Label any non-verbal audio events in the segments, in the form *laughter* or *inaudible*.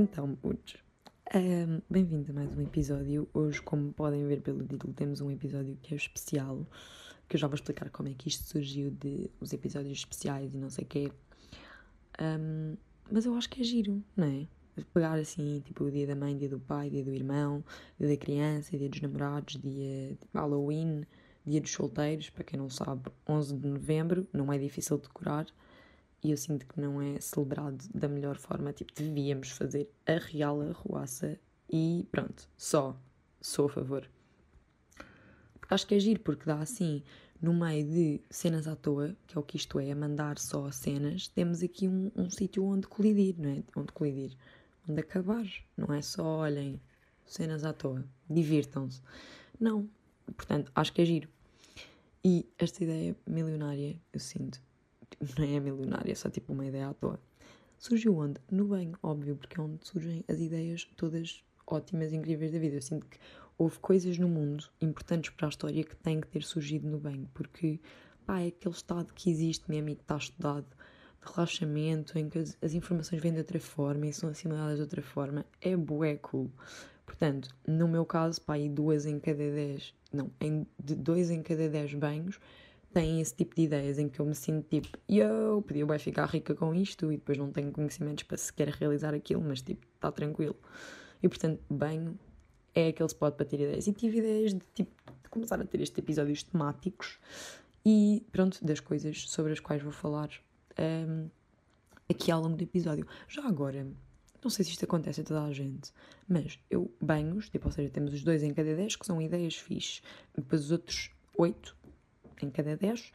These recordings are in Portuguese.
Então, putos, um, bem-vindos a mais um episódio. Hoje, como podem ver pelo título, temos um episódio que é especial, que eu já vou explicar como é que isto surgiu de os episódios especiais e não sei o quê. Um, mas eu acho que é giro, não é? Pegar assim, tipo, o dia da mãe, dia do pai, dia do irmão, dia da criança, dia dos namorados, dia de Halloween, dia dos solteiros, para quem não sabe, 11 de novembro, não é difícil de decorar e eu sinto que não é celebrado da melhor forma. Tipo, devíamos fazer a real arruaça e pronto, só sou a favor. Porque acho que é giro, porque dá assim, no meio de cenas à toa, que é o que isto é, mandar só cenas, temos aqui um, um sítio onde colidir, não é? Onde colidir, onde acabar. Não é só, olhem, cenas à toa, divirtam-se. Não. Portanto, acho que é giro. E esta ideia milionária, eu sinto, não é milionária, é só tipo uma ideia à toa. Surgiu onde? No bem, óbvio, porque é onde surgem as ideias todas ótimas e incríveis da vida. Eu sinto que houve coisas no mundo importantes para a história que têm que ter surgido no bem, porque pá, é aquele estado que existe mesmo e que está estudado de relaxamento, em que as, as informações vêm de outra forma e são assimiladas de outra forma, é bué cool. Portanto, no meu caso, pá, aí duas em cada dez, não, em, de dois em cada dez banhos têm esse tipo de ideias em que eu me sinto tipo, eu podia bem ficar rica com isto e depois não tenho conhecimentos para sequer realizar aquilo, mas tipo, está tranquilo. E portanto, banho é aquele spot para ter ideias. E tive ideias de tipo, de começar a ter estes episódios temáticos e pronto, das coisas sobre as quais vou falar um, aqui ao longo do episódio. Já agora, não sei se isto acontece a toda a gente, mas eu banhos, tipo, ou seja, temos os dois em cada dez que são ideias fixes, depois os outros oito em cada 10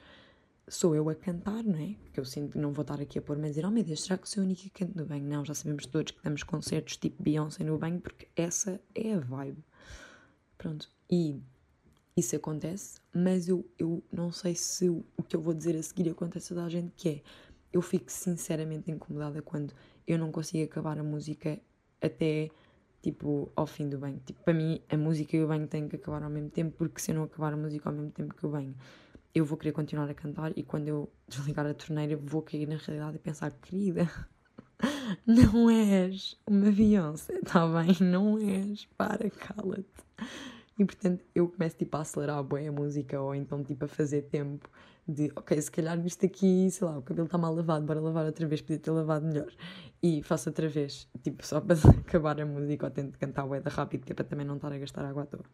sou eu a cantar, não é? Porque eu sinto que não vou estar aqui a pôr-me a dizer, oh meu Deus, será que sou a única que canto no banho? Não, já sabemos todos que damos concertos tipo Beyoncé no banho, porque essa é a vibe. Pronto, e isso acontece, mas eu, eu não sei se o, o que eu vou dizer a seguir acontece a toda a gente, que é, eu fico sinceramente incomodada quando eu não consigo acabar a música até tipo, ao fim do banho. Tipo, para mim, a música e o banho têm que acabar ao mesmo tempo, porque se eu não acabar a música ao mesmo tempo que o banho, eu vou querer continuar a cantar e quando eu *laughs* desligar a torneira vou cair na realidade e pensar, querida, *laughs* não és uma Beyoncé, está bem? Não és, para, cala-te. E portanto eu começo tipo a acelerar a música ou então tipo a fazer tempo de ok, se calhar isto aqui, sei lá, o cabelo está mal lavado, bora lavar outra vez, podia ter lavado melhor. E faço outra vez, tipo, só *laughs* para acabar a música ou tento cantar o da rápido, que é para também não estar a gastar água à toa.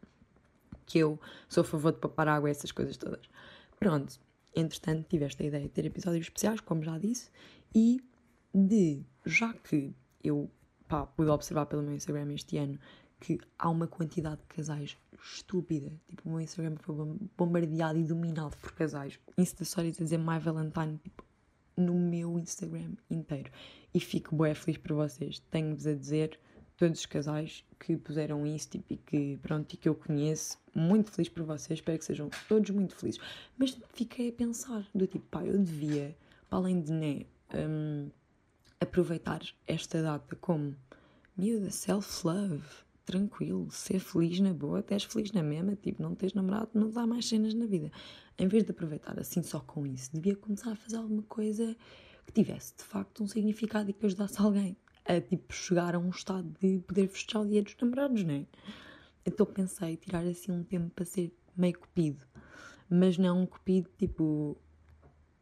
Que eu sou a favor de papar água e essas coisas todas. Pronto, entretanto tiveste a ideia de ter episódios especiais, como já disse, e de, já que eu pá, pude observar pelo meu Instagram este ano que há uma quantidade de casais estúpida. Tipo, o meu Instagram foi bombardeado e dominado por casais. Insta Stories a dizer My Valentine, tipo, no meu Instagram inteiro. E fico bem feliz por vocês. Tenho-vos a dizer todos os casais que puseram isso tipo, e que pronto e que eu conheço muito feliz por vocês espero que sejam todos muito felizes mas fiquei a pensar do tipo pá eu devia para além de né um, aproveitar esta data como miúda self-love tranquilo, ser feliz na boa, até és feliz na mesma, tipo, não tens namorado, não dá mais cenas na vida. Em vez de aproveitar assim só com isso, devia começar a fazer alguma coisa que tivesse de facto um significado e que ajudasse alguém a tipo chegar a um estado de poder festejar o dia dos namorados, não é? Então pensei tirar assim um tempo para ser meio cupido, mas não um cupido tipo.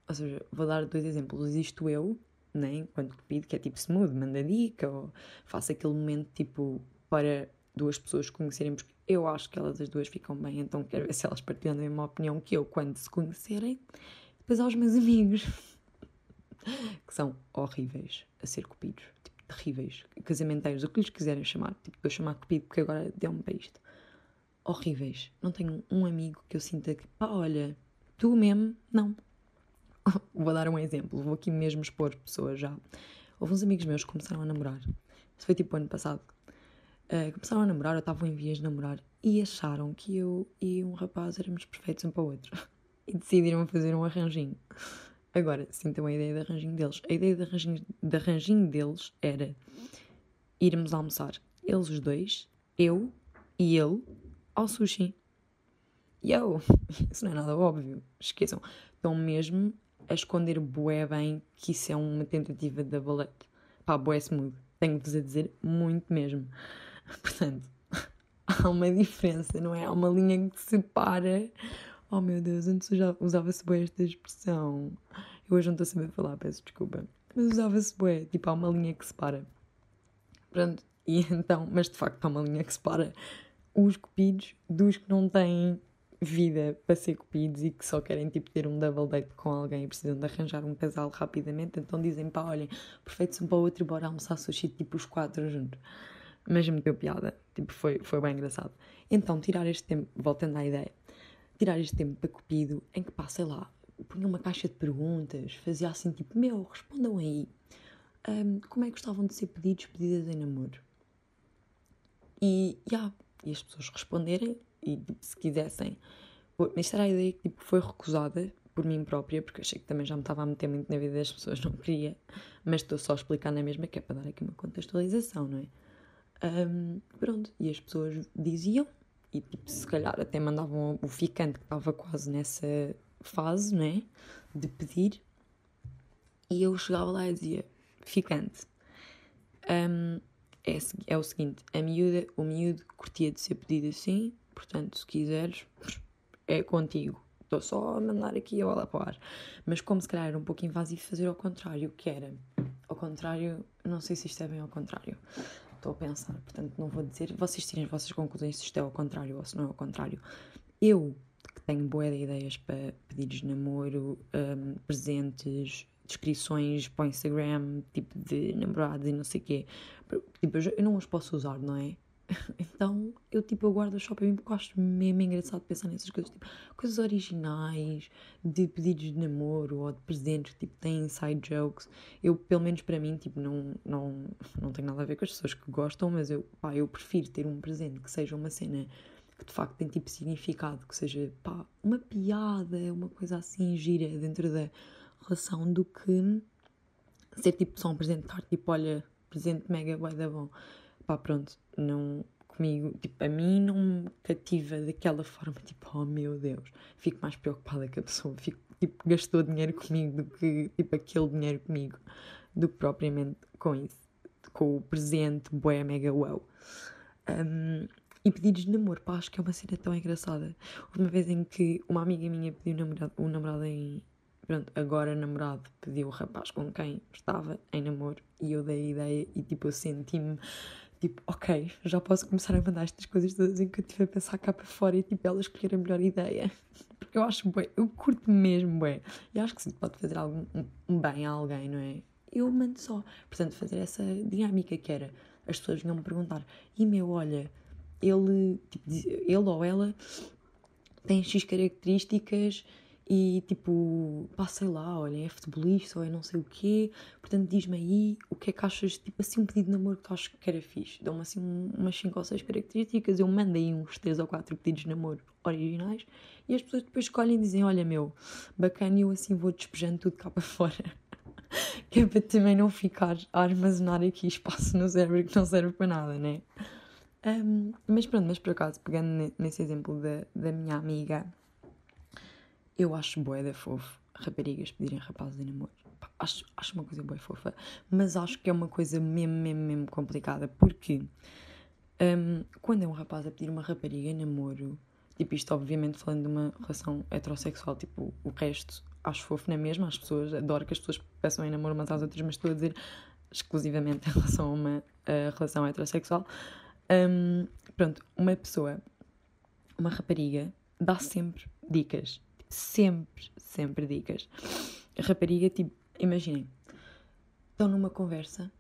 Ou seja, vou dar dois exemplos. Existo eu, né, enquanto cupido, que é tipo smooth, manda dica, ou faço aquele momento tipo para duas pessoas conhecerem, porque eu acho que elas as duas ficam bem, então quero ver se elas partilham a mesma opinião que eu quando se conhecerem. Depois aos meus amigos, *laughs* que são horríveis a ser cupidos, tipo, terríveis, casamenteiros, o que lhes quiserem chamar, tipo, eu chamar cupido porque agora deu-me para isto. Horríveis. Não tenho um amigo que eu sinta que, pá, olha, tu mesmo, não. *laughs* Vou dar um exemplo, vou aqui mesmo expor pessoas já. Houve uns amigos meus que começaram a namorar. Isso foi tipo ano passado, uh, começaram a namorar, ou estavam em vias de namorar, e acharam que eu e um rapaz éramos perfeitos um para o outro. *laughs* e decidiram fazer um arranjinho. Agora, sintam a ideia de arranjinho deles. A ideia de arranjinho, de arranjinho deles era irmos almoçar, eles os dois, eu e ele, ao sushi. E eu, *laughs* isso não é nada óbvio, esqueçam. Estão mesmo a esconder bué bem que isso é uma tentativa double date. Pá, bué smooth. Tenho-vos a dizer muito mesmo. *laughs* Portanto, há uma diferença, não é? Há uma linha que separa. Oh meu Deus, antes usava-se bué esta expressão. Eu hoje não estou a saber falar, peço desculpa. Mas usava-se bué, tipo, há uma linha que separa. Pronto, e *laughs* então, mas de facto há uma linha que separa os cupidos dos que não têm vida para ser cupidos e que só querem tipo ter um double date com alguém e precisam de arranjar um casal rapidamente, então dizem pá, olhem, perfeito um para o outro e bora almoçar sushi tipo os quatro juntos. Mas me deu piada, tipo, foi, foi bem engraçado. Então, tirar este tempo, voltando à ideia, tirar este tempo para cupido em que pá, sei lá, punha uma caixa de perguntas, fazia assim tipo, meu, respondam aí, um, como é que gostavam de ser pedidos, pedidas em namoro? E, yeah, e as pessoas responderem e tipo, se quisessem. Isto era a ideia que tipo, foi recusada por mim própria, porque achei que também já me estava a meter muito na vida das pessoas, não queria, mas estou só a explicar na mesma, que é para dar aqui uma contextualização, não é? Um, pronto, e as pessoas diziam, e tipo, se calhar até mandavam o ficante que estava quase nessa fase, não é? De pedir, e eu chegava lá e dizia: ficante. Um, é, é o seguinte: a miúda, o miúdo curtia de ser pedido assim, portanto, se quiseres, é contigo. Estou só a mandar aqui a bola para o ar. Mas como se calhar era um pouco invasivo fazer ao contrário, que era ao contrário, não sei se isto é bem ao contrário. Estou a pensar, portanto não vou dizer, vocês tirem as vossas conclusões se isto é ao contrário ou se não é ao contrário. Eu, que tenho boa de ideias para pedidos de namoro, um, presentes, descrições para o Instagram, tipo de namorados e não sei o quê. Tipo, eu não os posso usar, não é? *laughs* Então eu tipo eu guardo só para mim porque acho mesmo engraçado pensar nessas coisas, tipo, coisas originais, de pedidos de namoro ou de presentes, tipo, têm inside jokes. Eu, pelo menos para mim, tipo, não, não, não tenho nada a ver com as pessoas que gostam, mas eu, pá, eu prefiro ter um presente que seja uma cena que de facto tem tipo significado, que seja, pá, uma piada, uma coisa assim gira dentro da relação do que ser tipo só um presente estar tipo, olha, presente mega vai da bom. Pá, pronto, não comigo, tipo, a mim não me cativa daquela forma, tipo, oh meu Deus, fico mais preocupada que a pessoa, fico, tipo, gastou dinheiro comigo do que, tipo, aquele dinheiro comigo, do que propriamente com isso, com o presente, bué, mega wow. Um, e pedidos de namoro, pá, acho que é uma cena tão engraçada. Uma vez em que uma amiga minha pediu namorado, um namorado em, Pronto, agora namorado pediu o rapaz com quem estava em namoro e eu dei a ideia e tipo eu senti-me tipo, ok, já posso começar a mandar estas coisas todas em que eu estive a pensar cá para fora e tipo ela escolher a melhor ideia. *laughs* Porque eu acho bué, eu curto mesmo bué. E acho que sim, pode fazer algum um bem a alguém, não é? Eu mando só. Portanto, fazer essa dinâmica que era as pessoas vinham me perguntar, e meu, olha, ele, tipo, ele ou ela tem X características e tipo, pá, sei lá, olha, é futebolista ou é não sei o quê, portanto diz-me aí o que é que achas, tipo assim, um pedido de namoro que tu achas que era fixe. Dão-me assim umas 5 ou 6 características, eu mando aí uns 3 ou 4 pedidos de namoro originais e as pessoas depois escolhem e dizem: Olha, meu, bacana, e eu assim vou despejando tudo cá para *laughs* fora. que é para também não ficar a armazenar aqui espaço no cérebro que não serve para nada, né? Um, mas pronto, mas por acaso, pegando nesse exemplo da, da minha amiga eu acho boeda fofo raparigas pedirem rapazes em namoro. Acho, acho uma coisa boa fofa, mas acho que é uma coisa mesmo, mesmo, mesmo complicada, porque um, quando é um rapaz a pedir uma rapariga em namoro, tipo isto obviamente falando de uma relação heterossexual, tipo o resto acho fofo na é mesma, as pessoas, adoro que as pessoas peçam em namoro umas às outras, mas estou a dizer exclusivamente *laughs* em relação a uma a relação heterossexual. Um, pronto, uma pessoa, uma rapariga, dá sempre dicas sempre, sempre dicas. A rapariga, tipo, imaginem, estão numa conversa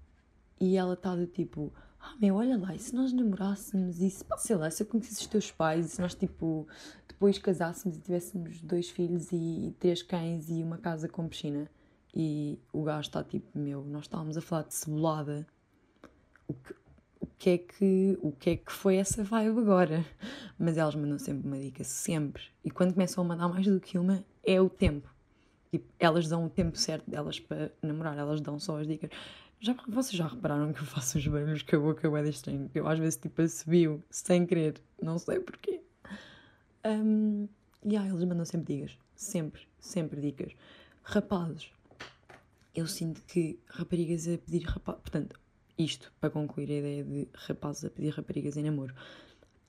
e ela está do tipo, ah meu, olha lá, e se nós namorássemos? E se, sei lá, se eu conhecesse os teus pais e se nós, tipo, depois casássemos e tivéssemos dois filhos e três cães e uma casa com piscina? E o gajo está tipo, meu, nós estávamos a falar de cebolada, o que, o que é que o que é que foi essa vibe agora? Mas elas mandam sempre uma dica sempre. E quando começam a mandar mais do que uma é o tempo. Tipo, elas dão o tempo certo delas para namorar elas dão só as dicas. Já, vocês já repararam que eu faço os barulhos que a boca é estranho? Eu às vezes tipo assobio sem querer. Não sei porquê. Um, e yeah, eles mandam sempre dicas. Sempre, sempre dicas. Rapazes, eu sinto que raparigas a pedir rapazes. Portanto, isto para concluir a ideia de rapazes a pedir raparigas em namoro.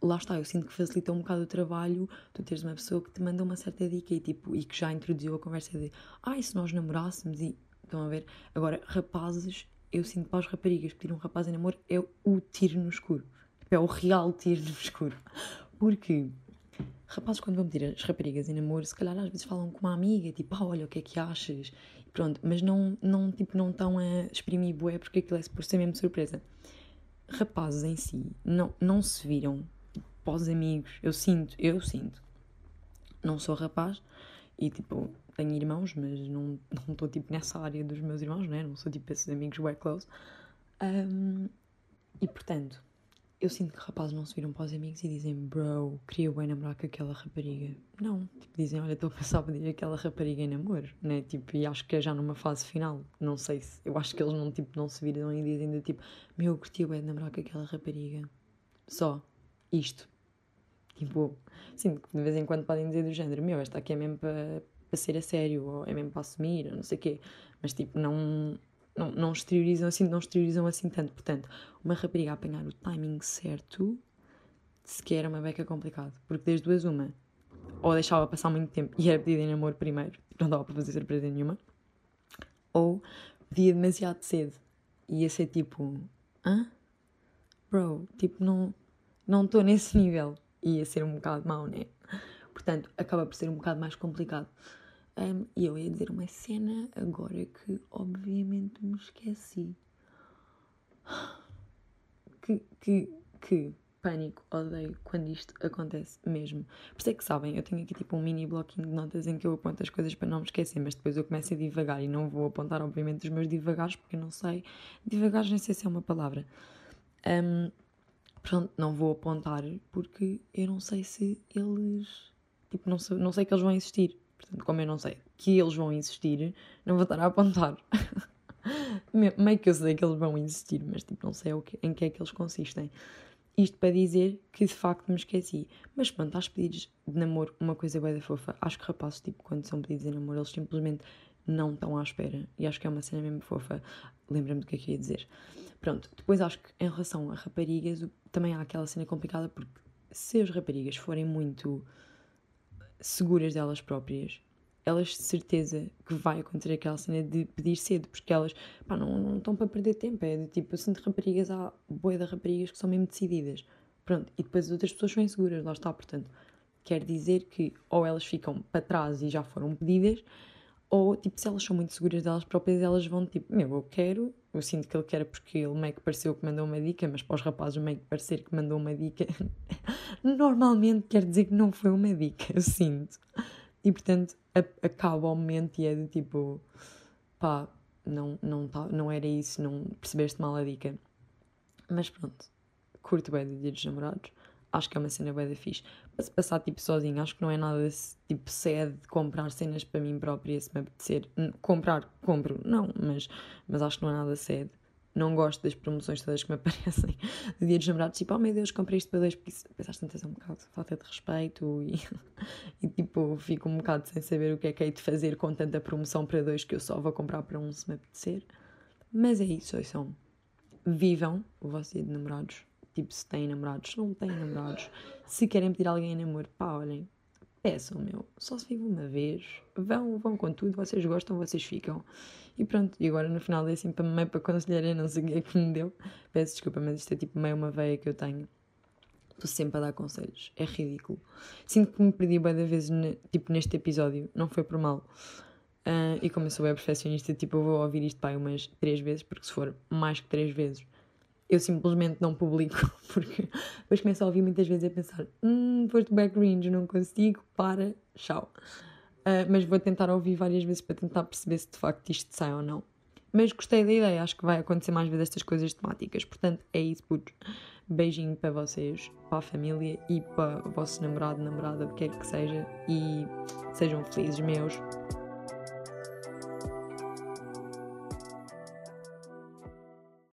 Lá está, eu sinto que facilita um bocado o trabalho tu teres uma pessoa que te manda uma certa dica e, tipo, e que já introduziu a conversa de ah, se nós namorássemos e. Estão a ver? Agora, rapazes, eu sinto para as raparigas pedir um rapaz em namoro é o tiro no escuro. É o real tiro no escuro. Porque rapazes, quando vão pedir as raparigas em namoro, se calhar às vezes falam com uma amiga, tipo, ah, olha, o que é que achas? Pronto, mas não, não, tipo, não estão a exprimir bué porque aquilo é por ser mesmo surpresa. Rapazes em si não, não se viram pós amigos. Eu sinto, eu sinto. Não sou rapaz e tipo, tenho irmãos, mas não estou tipo nessa área dos meus irmãos, né? Não sou tipo esses amigos way close. Um, e portanto, eu sinto que rapazes não se viram para os amigos e dizem, bro, queria bem namorar com aquela rapariga. Não, tipo, dizem, olha, estou a pensar a pedir aquela rapariga em namoro, né? Tipo, e acho que é já numa fase final. Não sei se, eu acho que eles não, tipo, não se viram e dizem do tipo, meu, curtia bem namorar com aquela rapariga. Só, isto. Tipo, sinto que de vez em quando podem dizer do género, meu, esta aqui é mesmo para, para ser a sério, ou é mesmo para assumir, ou não sei o quê. Mas, tipo, não não, não exteriorizam assim, não exteriorizam assim tanto. Portanto, uma rapariga a apanhar o timing certo sequer é uma beca complicado. Porque desde duas, uma, ou deixava passar muito tempo e era pedida em namoro primeiro, não dava para fazer surpresa nenhuma, ou pedia demasiado cedo e ia ser tipo, hã? Bro, tipo, não não estou nesse nível. Ia ser um bocado mau, né? Portanto, acaba por ser um bocado mais complicado. Um, e eu ia dizer uma cena agora que obviamente me esqueci. Que, que, que pânico, odeio quando isto acontece mesmo. Por isso é que sabem, eu tenho aqui tipo um mini bloquinho de notas em que eu aponto as coisas para não me esquecer, mas depois eu começo a divagar e não vou apontar, obviamente, os meus divagares porque eu não sei. Divagar, nem sei se é uma palavra. Um, pronto, não vou apontar porque eu não sei se eles. Tipo, não sei, não sei que eles vão existir. Portanto, como eu não sei que eles vão existir, não vou estar a apontar. *laughs* Meio que eu sei que eles vão existir, mas tipo, não sei em que é que eles consistem. Isto para dizer que de facto me esqueci. Mas pronto, aos pedidos de namoro, uma coisa bem da fofa. Acho que rapazes, tipo, quando são pedidos de namoro, eles simplesmente não estão à espera. E acho que é uma cena mesmo fofa. Lembra-me do que é que ia dizer. Pronto, depois acho que em relação a raparigas, também há aquela cena complicada porque se as raparigas forem muito seguras delas próprias, elas de certeza que vai acontecer aquela cena de pedir cedo, porque elas pá, não, não estão para perder tempo. É de tipo, eu sinto raparigas, há boia de raparigas que são mesmo decididas. Pronto, e depois as outras pessoas são inseguras, lá está. Portanto, quer dizer que ou elas ficam para trás e já foram pedidas, ou tipo, se elas são muito seguras delas próprias, elas vão tipo, meu, eu quero, eu sinto que ele quer porque ele meio que pareceu que mandou uma dica, mas para os rapazes meio que parecer que mandou uma dica, *laughs* normalmente quer dizer que não foi uma dica, eu sinto. E portanto acaba o momento e é de tipo, pá, não, não, tá, não era isso, não percebeste mal a dica. Mas pronto, curto bem de dia dos namorados acho que é uma cena bem da fixe. Se passar tipo sozinho, acho que não é nada tipo sede de comprar cenas para mim própria, se me apetecer. Comprar, compro, não, mas, mas acho que não é nada sede. Não gosto das promoções todas que me *laughs* aparecem do dia dos namorados, tipo, oh meu Deus, comprei isto para dois, porque isso, pensaste tantas é um bocado falta de respeito e, *laughs* e tipo, fico um bocado sem saber o que é que hei de fazer com tanta promoção para dois que eu só vou comprar para um se me apetecer. Mas é isso, são. Vivam o vosso dia de namorados tipo, se têm namorados, se não têm namorados, se querem pedir alguém em namoro, pá, olhem, peçam, meu, só se vive uma vez, vão, vão com tudo, vocês gostam, vocês ficam. E pronto, e agora no final é assim para meio para aconselhar, eu não sei o que é que me deu, peço desculpa, mas isto é tipo meio uma veia que eu tenho. Estou sempre a dar conselhos, é ridículo. Sinto que me perdi bem da vez, tipo, neste episódio, não foi por mal. Uh, e como eu sou bem perfeccionista, tipo, eu vou ouvir isto pai umas três vezes, porque se for mais que três vezes, eu simplesmente não publico, *laughs* porque depois começo a ouvir muitas vezes a pensar: hum, foste bem cringe, não consigo, para, tchau. Uh, mas vou tentar ouvir várias vezes para tentar perceber se de facto isto sai ou não. Mas gostei da ideia, acho que vai acontecer mais vezes estas coisas temáticas. Portanto, é isso, putos. Beijinho para vocês, para a família e para o vosso namorado, namorada, o que quer que seja. E sejam felizes, meus.